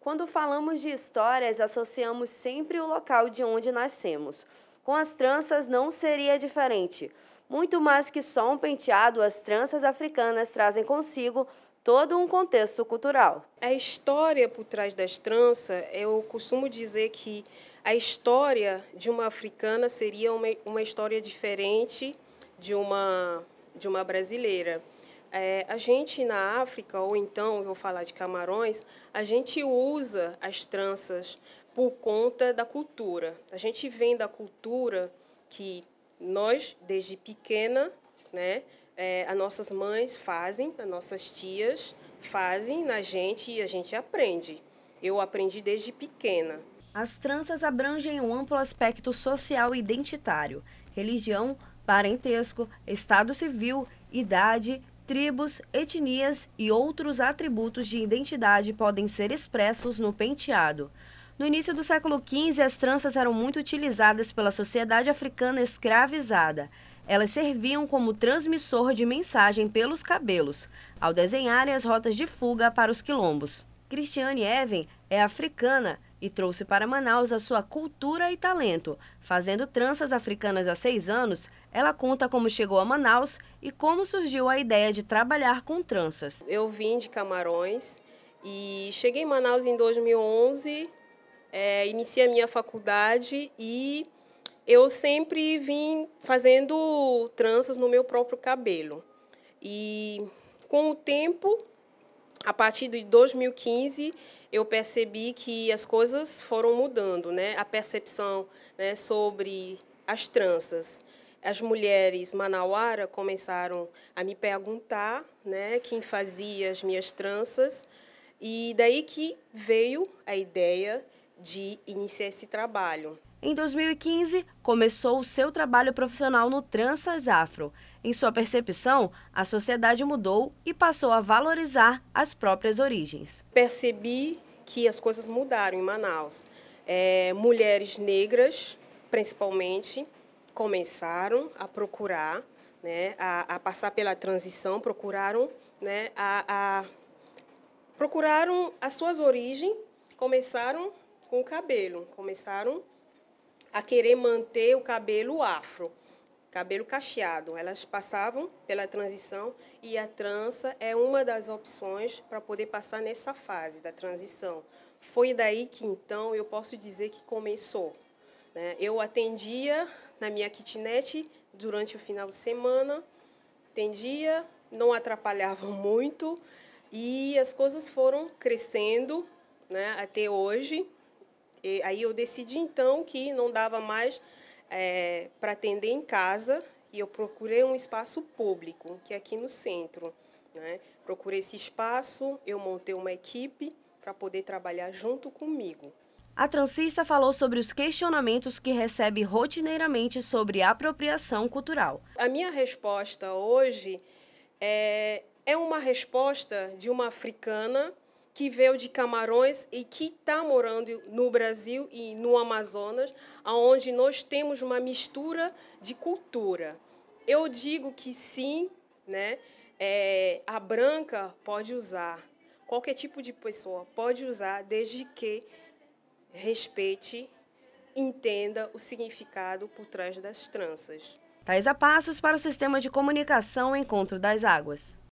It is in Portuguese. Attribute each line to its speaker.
Speaker 1: Quando falamos de histórias, associamos sempre o local de onde nascemos. Com as tranças não seria diferente. Muito mais que só um penteado, as tranças africanas trazem consigo todo um contexto cultural.
Speaker 2: A história por trás das tranças, eu costumo dizer que a história de uma africana seria uma, uma história diferente de uma, de uma brasileira. É, a gente na África, ou então, eu vou falar de Camarões, a gente usa as tranças por conta da cultura. A gente vem da cultura que nós, desde pequena, né, é, as nossas mães fazem, as nossas tias fazem na gente e a gente aprende. Eu aprendi desde pequena.
Speaker 1: As tranças abrangem um amplo aspecto social e identitário, religião, parentesco, estado civil, idade, tribos, etnias e outros atributos de identidade podem ser expressos no penteado. No início do século XV, as tranças eram muito utilizadas pela sociedade africana escravizada. Elas serviam como transmissor de mensagem pelos cabelos, ao desenharem as rotas de fuga para os quilombos. Cristiane Even é africana e trouxe para Manaus a sua cultura e talento. Fazendo tranças africanas há seis anos, ela conta como chegou a Manaus e como surgiu a ideia de trabalhar com tranças.
Speaker 2: Eu vim de Camarões e cheguei em Manaus em 2011, é, iniciei a minha faculdade e eu sempre vim fazendo tranças no meu próprio cabelo. E com o tempo a partir de 2015 eu percebi que as coisas foram mudando, né? A percepção né, sobre as tranças. As mulheres manauara começaram a me perguntar, né, quem fazia as minhas tranças, e daí que veio a ideia de iniciar esse trabalho.
Speaker 1: Em 2015, começou o seu trabalho profissional no Tranças Afro. Em sua percepção, a sociedade mudou e passou a valorizar as próprias origens.
Speaker 2: Percebi que as coisas mudaram em Manaus. É, mulheres negras, principalmente, começaram a procurar, né, a, a passar pela transição, procuraram, né, a, a, procuraram as suas origens, começaram com o cabelo, começaram a querer manter o cabelo afro, cabelo cacheado. Elas passavam pela transição e a trança é uma das opções para poder passar nessa fase da transição. Foi daí que então eu posso dizer que começou. Né? Eu atendia na minha kitnet durante o final de semana, atendia, não atrapalhava muito e as coisas foram crescendo né, até hoje. E aí eu decidi então que não dava mais é, para atender em casa e eu procurei um espaço público, que é aqui no centro. Né? Procurei esse espaço, eu montei uma equipe para poder trabalhar junto comigo.
Speaker 1: A transista falou sobre os questionamentos que recebe rotineiramente sobre apropriação cultural.
Speaker 2: A minha resposta hoje é, é uma resposta de uma africana que veio de Camarões e que está morando no Brasil e no Amazonas, onde nós temos uma mistura de cultura. Eu digo que sim, né? É, a branca pode usar, qualquer tipo de pessoa pode usar, desde que respeite, entenda o significado por trás das tranças.
Speaker 1: Tais a passos para o sistema de comunicação Encontro das Águas.